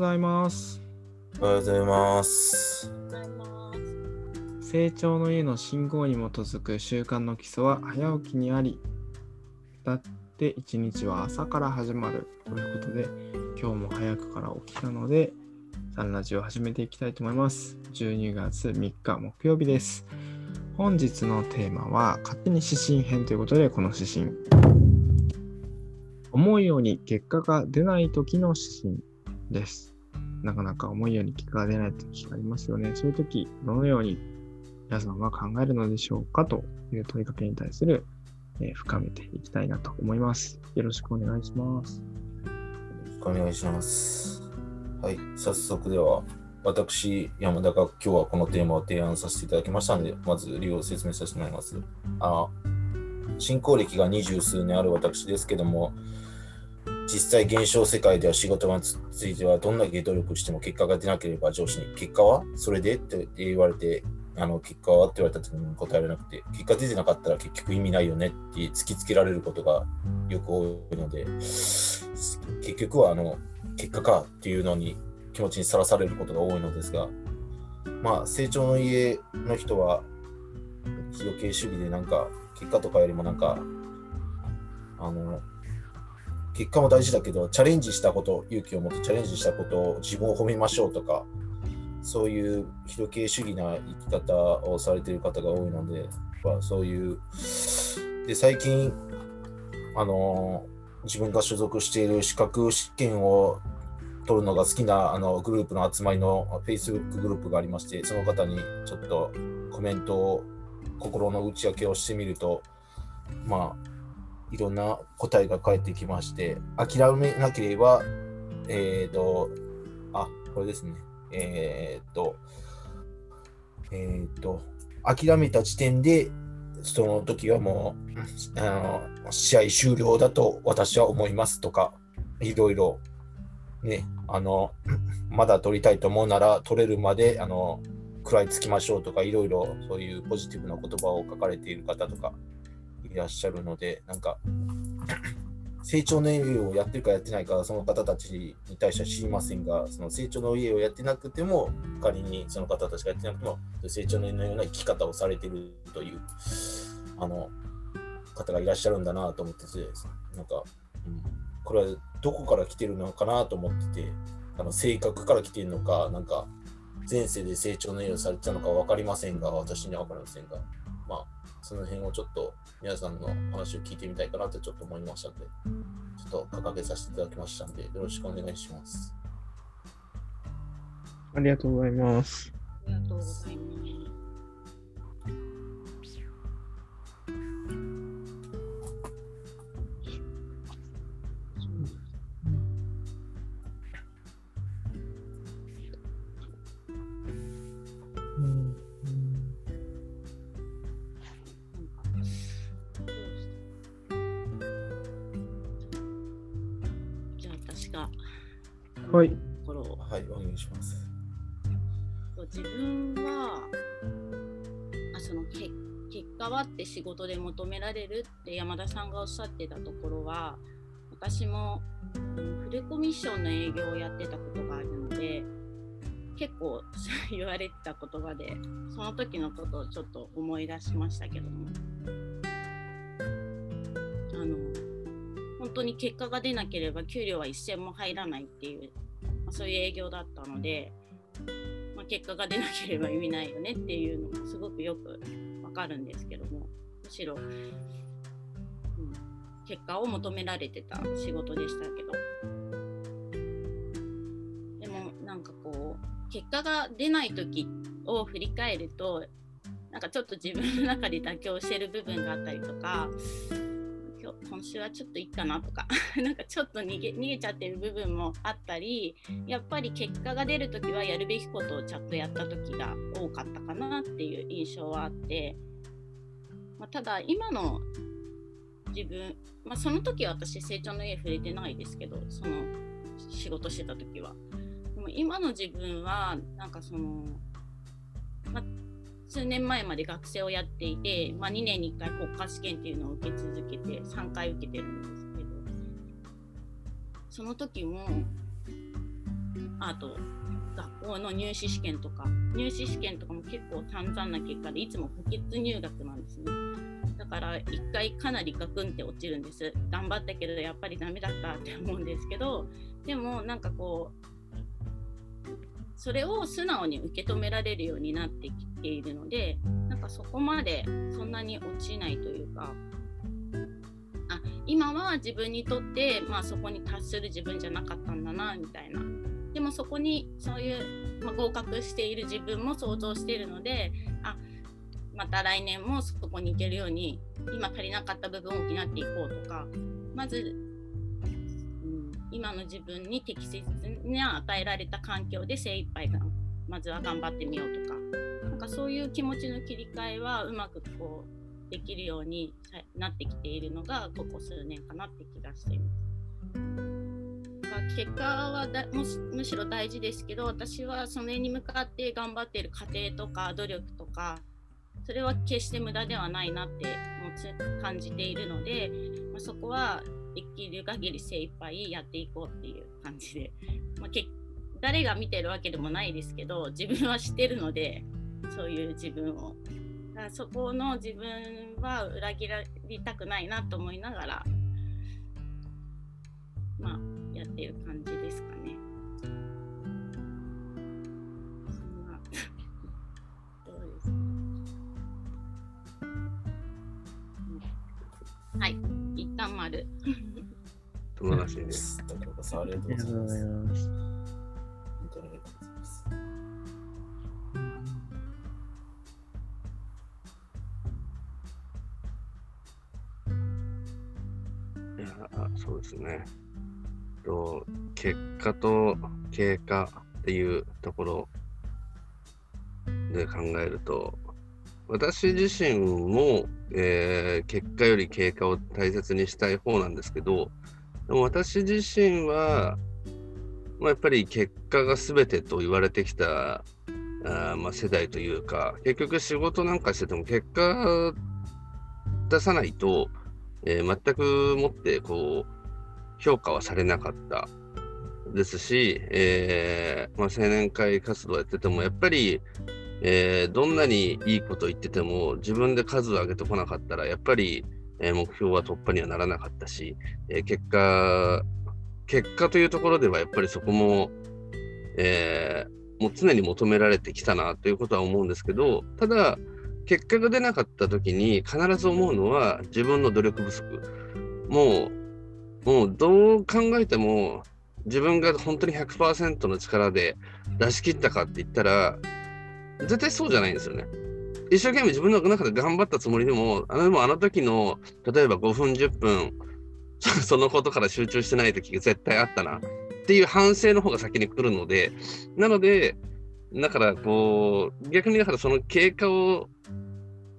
ざいます。おはようございます。成長の家の信号に基づく習慣の基礎は早起きにあり、だって一日は朝から始まるということで、今日も早くから起きたので、サンラジオを始めていきたいと思います。12月3日木曜日です。本日のテーマは、勝手に指針編ということで、この指針。思うように結果が出ない時の指針です。なかなか思うように結果が出ない時がありますよね。そういう時、どのように皆さんは考えるのでしょうかという問いかけに対する、えー深めていきたいなと思います。よろしくお願いします。お願いします。はい、早速では、私、山田が今日はこのテーマを提案させていただきましたので、まず理由を説明させてもらいます。あ進行歴が二十数年ある私ですけども、実際現象世界では仕事についてはどんだけ努力しても結果が出なければ上司に結果はそれでって言われてあの結果はって言われた時に答えられなくて結果出てなかったら結局意味ないよねって突きつけられることがよく多いので結局はあの結果かっていうのに気持ちにさらされることが多いのですがまあ成長の家の人は非度系主義でなんか結果とかよりもなんかあの結果も大事だけど、チャレンジしたこと、勇気を持ってチャレンジしたことを自分を褒めましょうとか、そういう非系主義な生き方をされている方が多いので、まそういう、で、最近、あの、自分が所属している資格試験を取るのが好きなあのグループの集まりの Facebook グループがありまして、その方にちょっとコメントを、心の内訳をしてみると、まあ、いろんな答えが返ってきまして、諦めなければ、えっ、と、あ、これですね。えっ、と、えっ、と、諦めた時点で、その時はもう、あの、試合終了だと私は思いますとか、いろいろ、ね、あの、まだ取りたいと思うなら、取れるまで、あの、食らいつきましょうとか、いろいろそういうポジティブな言葉を書かれている方とか、いらっしゃるので、なんか、成長の家をやってるかやってないか、その方たちに対しては知りませんが、その成長の家をやってなくても、仮にその方たちがやってなくても、成長の家のような生き方をされてるという、あの、方がいらっしゃるんだなと思ってて、なんか、うん、これはどこから来てるのかなと思ってて、あの性格から来てるのか、なんか、前世で成長の家をされてたのか分かりませんが、私には分かりませんが、その辺をちょっと皆さんの話を聞いてみたいかなとちょっと思いましたので、ちょっと掲げさせていただきましたので、よろしくお願いします。ありがとうございます。ありがとうございます。はい。ところをはい、お願いします。自分はあそのけ結果はって仕事で求められるって山田さんがおっしゃってたところは私もうんフルコミッションの営業をやってたことがあるので結構言われてた言葉でその時のことをちょっと思い出しましたけども本当に結果が出なければ給料は一銭も入らないっていう、まあ、そういう営業だったので、まあ、結果が出なければ意味ないよねっていうのもすごくよくわかるんですけどもむしろ、うん、結果を求められてた仕事でしたけど。でもなんかこう結果が出ない時を振り返るとなんかちょっと自分の中で妥協してる部分があったりとか今日今週はちょっといいかなとか なんかちょっと逃げ逃げちゃってる部分もあったりやっぱり結果が出るときはやるべきことをちゃんとやったときが多かったかなっていう印象はあって、まあ、ただ今の自分、まあ、その時は私成長の家触れてないですけどその仕事してた時は。でも今の自分はなんかその、まあ、数年前まで学生をやっていて、まあ、2年に1回国家試験っていうのを受け続けて3回受けてるんですけどその時もあと学校の入試試験とか入試試験とかも結構散々な結果でいつも補欠入学なんですね。だから一回かなりガクンって落ちるんです。頑張ったけどやっぱりダメだったって思うんですけどでもなんかこうそれを素直に受け止められるようになってきているのでなんかそこまでそんなに落ちないというかあ今は自分にとって、まあ、そこに達する自分じゃなかったんだなみたいな。でもそこにそういう、まあ、合格している自分も想像しているのであまた来年もそこに行けるように今足りなかった部分を補っていこうとかまず今の自分に適切に与えられた環境で精一杯がまずは頑張ってみようとかなんかそういう気持ちの切り替えはうまくこうできるようになってきているのがここ数年かなって気がしています。結果はだむむしろ大事ですけど私はそれに向かって頑張っている過程とか努力とかそれは決して無駄ではないなって感じているので、まあ、そこはできる限り精一杯やっていこうっていう感じで、まあ、け誰が見てるわけでもないですけど自分は知ってるのでそういう自分を。だからそこの自分は裏切られたくないなと思いながらまあやってる感じですかね。はい、一旦丸。素晴らしいです。ありがとうございます。本当にありがとうございます。いやそうですね。と結果と経過っていうところで考えると私自身も、えー、結果より経過を大切にしたい方なんですけど、でも私自身は、まあ、やっぱり結果が全てと言われてきたあ、まあ、世代というか、結局仕事なんかしてても結果出さないと、えー、全くもってこう評価はされなかった。ですし、えーまあ、青年会活動やっててもやっぱりえー、どんなにいいこと言ってても自分で数を上げてこなかったらやっぱり、えー、目標は突破にはならなかったし、えー、結果結果というところではやっぱりそこも、えもう常に求められてきたなということは思うんですけどただ結果が出なかった時に必ず思うのは自分の努力不足。もうもうどう考えても自分が本当に100%の力で出し切ったかって言ったら絶対そうじゃないんですよね。一生懸命自分の中で頑張ったつもりでも、あのでもあの時の、例えば5分、10分、そのことから集中してない時が絶対あったなっていう反省の方が先に来るので、なので、だからこう、逆にだからその経過を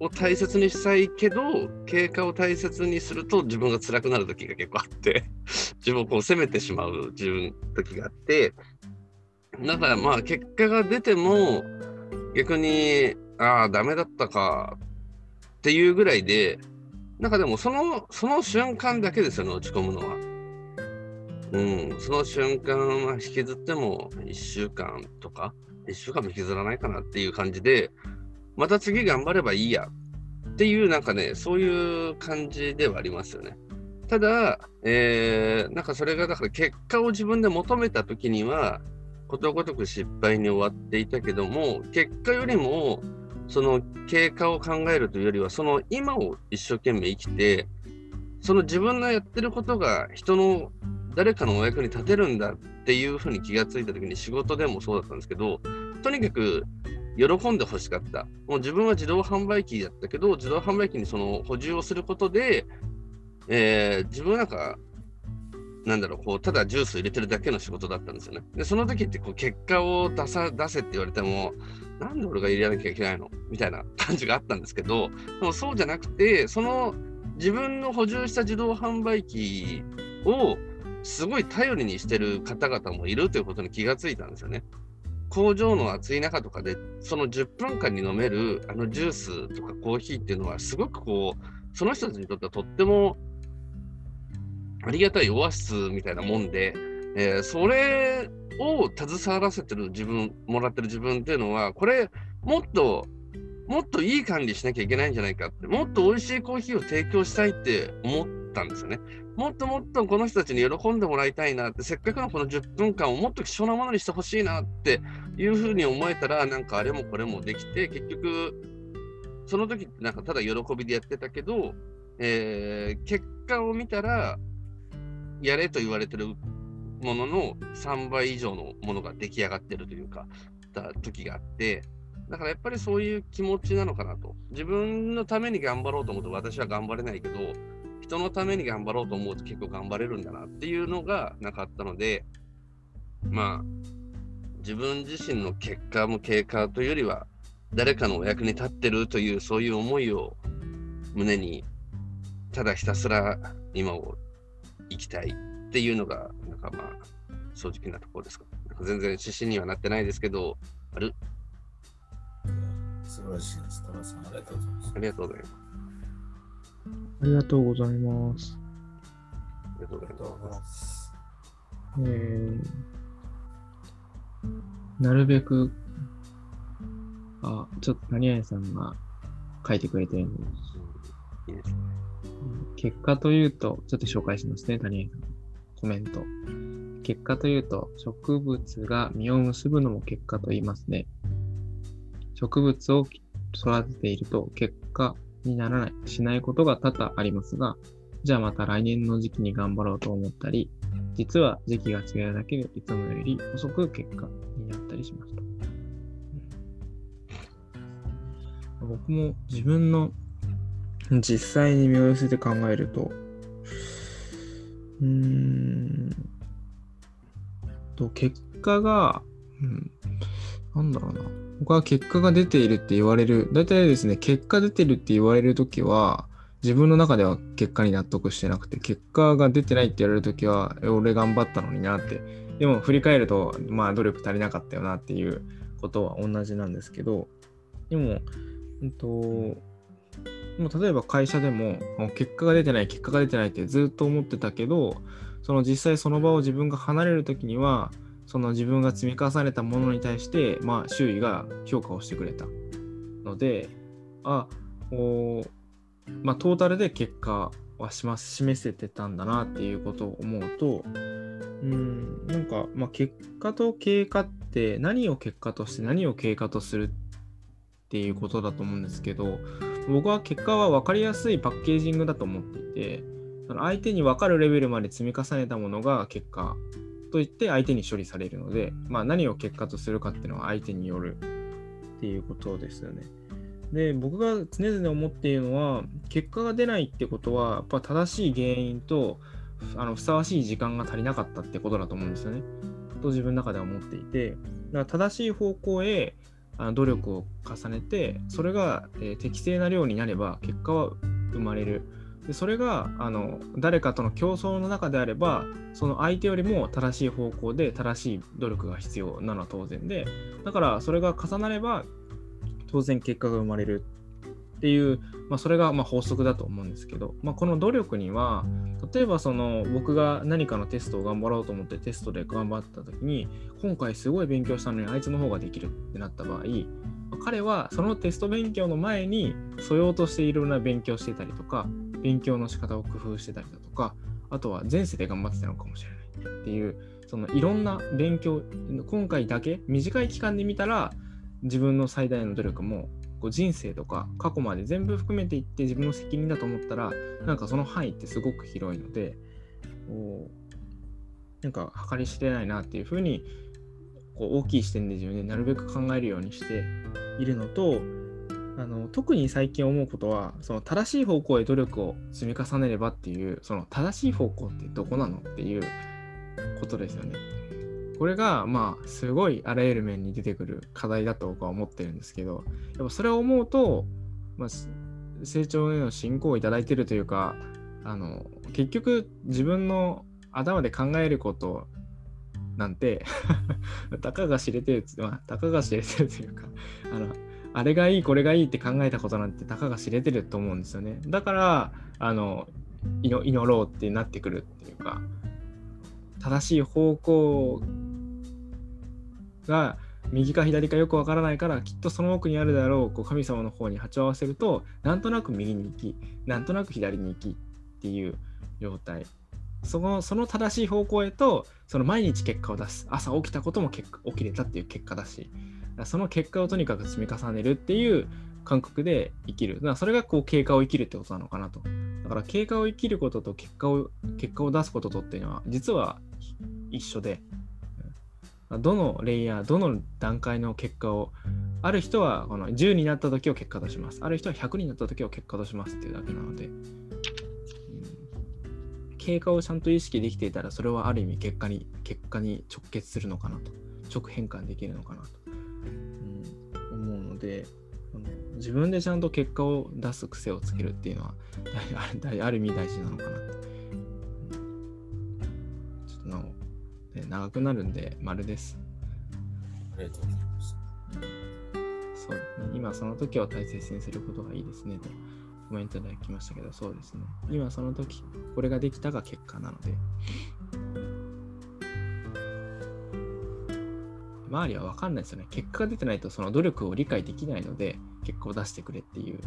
を大切にしたいけど、経過を大切にすると自分が辛くなる時が結構あって、自分をこう責めてしまう自分時があって、だからまあ結果が出ても、逆に、ああ、ダメだったかっていうぐらいで、なんかでもその、その瞬間だけですよね、落ち込むのは。うん、その瞬間は引きずっても1週間とか、1週間も引きずらないかなっていう感じで、また次頑張ればいいやっていう、なんかね、そういう感じではありますよね。ただ、えー、なんかそれがだから結果を自分で求めた時には、ことごとく失敗に終わっていたけども結果よりもその経過を考えるというよりはその今を一生懸命生きてその自分のやってることが人の誰かのお役に立てるんだっていうふうに気がついた時に仕事でもそうだったんですけどとにかく喜んでほしかった。もう自分は自動販売機だったけど自動販売機にその補充をすることで、えー、自分なんかなんだろう、こう、ただジュース入れてるだけの仕事だったんですよね。で、その時ってこう結果を出さ出せって言われても、なんで俺が入れなきゃいけないのみたいな感じがあったんですけど、でもそうじゃなくて、その自分の補充した自動販売機をすごい頼りにしてる方々もいるということに気がついたんですよね。工場の暑い中とかで、その10分間に飲めるあのジュースとかコーヒーっていうのは、すごくこう、その人たちにとってはとってもありがたいオアシスみたいなもんで、えー、それを携わらせてる自分、もらってる自分っていうのは、これ、もっと、もっといい管理しなきゃいけないんじゃないかって、もっと美味しいコーヒーを提供したいって思ったんですよね。もっともっとこの人たちに喜んでもらいたいなって、せっかくのこの10分間をもっと貴重なものにしてほしいなっていうふうに思えたら、なんかあれもこれもできて、結局、その時ってなんかただ喜びでやってたけど、えー、結果を見たら、やれと言われてるものの3倍以上のものが出来上がってるというか、た時があって、だからやっぱりそういう気持ちなのかなと。自分のために頑張ろうと思うと私は頑張れないけど、人のために頑張ろうと思うと結構頑張れるんだなっていうのがなかったので、まあ、自分自身の結果も経過というよりは、誰かのお役に立ってるというそういう思いを胸に、ただひたすら今を生きたいっていうのが、なんかまあ、正直なところですか。なんか全然指針にはなってないですけど、ある？素晴らしいです。田中さん、ありがとうございます。ありがとうございます。ありがとうございます。ありがとうございまます。えー、なるべく、あ、ちょっと谷合さんが書いてくれてるんで、す。うん、いいですね。結果というと、ちょっと紹介しますね、谷合さん。コメント。結果というと、植物が実を結ぶのも結果と言いますね。植物を育てていると結果にならない、しないことが多々ありますが、じゃあまた来年の時期に頑張ろうと思ったり、実は時期が違うだけでいつもより遅く結果になったりしますと。僕も自分の実際に身を寄せて考えると、うーんと、結果が、うん、なんだろうな。僕は結果が出ているって言われる、大体ですね、結果出てるって言われるときは、自分の中では結果に納得してなくて、結果が出てないって言われるときは、俺頑張ったのになって。でも振り返ると、まあ努力足りなかったよなっていうことは同じなんですけど、でも、うんと、もう例えば会社でも、もう結果が出てない、結果が出てないってずっと思ってたけど、その実際その場を自分が離れるときには、その自分が積み重ねたものに対して、まあ、周囲が評価をしてくれたので、あ、おまあ、トータルで結果はしま示せてたんだなっていうことを思うと、うん、なんか、まあ、結果と経過って何を結果として何を経過とするっていうことだと思うんですけど、僕は結果は分かりやすいパッケージングだと思っていて、その相手に分かるレベルまで積み重ねたものが結果といって相手に処理されるので、まあ、何を結果とするかっていうのは相手によるっていうことですよね。で、僕が常々思っているのは、結果が出ないってことは、やっぱ正しい原因と、あのふさわしい時間が足りなかったってことだと思うんですよね。と自分の中では思っていて、だから正しい方向へ努力を重ねて、それが、え適正な量になれば結果は生まれる。でそれがあの誰かとの競争の中であればその相手よりも正しい方向で正しい努力が必要なのは当然でだからそれが重なれば当然結果が生まれるっていう、まあ、それがまあ法則だと思うんですけど、まあ、この努力には例えばその僕が何かのテストを頑張ろうと思ってテストで頑張った時に今回すごい勉強したのにあいつの方ができるってなった場合彼はそのテスト勉強の前に素養としていろんな勉強してたりとか勉強の仕方を工夫してたりだとかあとは前世で頑張ってたのかもしれないっていうそのいろんな勉強今回だけ短い期間で見たら自分の最大の努力もこう人生とか過去まで全部含めていって自分の責任だと思ったらなんかその範囲ってすごく広いのでこうなんか計り知れないなっていうふうにこう大きい視点で自分でなるべく考えるようにしているのとあの特に最近思うことはその正しい方向へ努力を積み重ねればっていうその正しい方向ってどこなのっていうことですよね。これがまあすごいあらゆる面に出てくる課題だと僕は思ってるんですけどやっぱそれを思うと、まあ、成長への進行をいただいてるというかあの結局自分の頭で考えることなんて たかが知れてる、まあ、たかが知れてるというかあのあれがいいこれがいいって考えたことなんてたかが知れてると思うんですよね。だからあの祈ろうってなってくるっていうか正しい方向が右か左かよくわからないからきっとその奥にあるであろうこう神様の方に波長を合わせるとなんとなく右に行きなんとなく左に行きっていう状態。そのその正しい方向へとその毎日結果を出す。朝起きたことも結起きれたっていう結果だし。その結果をとにかく積み重ねるっていう感覚で生きる。だからそれがこう経過を生きるってことなのかなと。だから経過を生きることと結果を結果を出すこととっていうのは実は一緒で。どのレイヤー、どの段階の結果を、ある人はこの10になった時を結果とします。ある人は100になった時を結果としますっていうだけなので、うん、経過をちゃんと意識できていたら、それはある意味結果に、結果に直結するのかなと、直変換できるのかなと、うん、思うので、自分でちゃんと結果を出す癖をつけるっていうのは、ある意味大事なのかなっ長くなるんで丸です。ありがとうございます。そうですね。今その時を大切にすることがいいですねとコメントいただきましたけど、そうですね。今その時、これができたが結果なので。周りは分かんないですよね。結果が出てないとその努力を理解できないので、結果を出してくれっていう。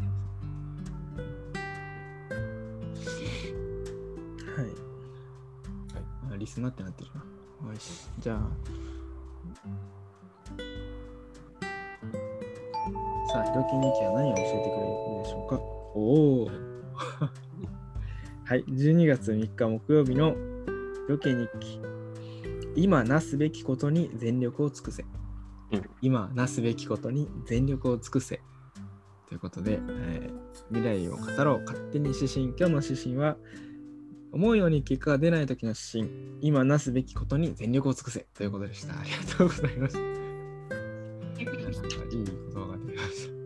はい。はい、リスナーってなってるな。よし、じゃあ。さあ、ひろき日記は何を教えてくれるでしょうか？おおはい、12月3日木曜日のロケ日記。今なすべきことに全力を尽くせ。うん、今なすべきことに全力を尽くせ。ということで、えー、未来を語ろう。勝手に指針。今日の指針は、思うように結果が出ない時の指針、今なすべきことに全力を尽くせということでした。ありがとうございました。いい言葉が出ました。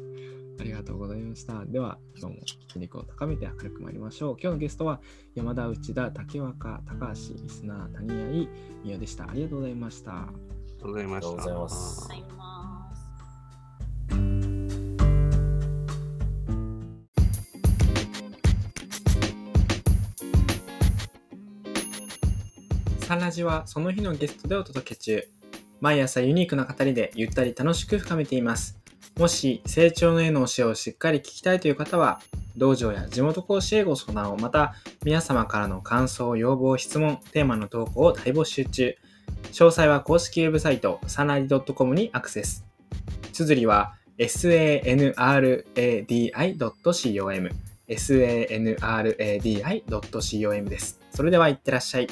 ありがとうございました。では、今日も筋肉を高めて明るく参りましょう。今日のゲストは山田内田、竹若、高橋、リスナー、谷合、みよでした。ありがとうございました。ありがとうございました。ありがとうございます。サンラジはその日のゲストでお届け中。毎朝ユニークな語りでゆったり楽しく深めています。もし成長の絵の教えをしっかり聞きたいという方は、道場や地元講師へご相談を、また皆様からの感想、要望、質問、テーマの投稿を大募集中。詳細は公式ウェブサイト、サナリ .com にアクセス。綴りは sanradi.com sanradi.com です。それではいってらっしゃい。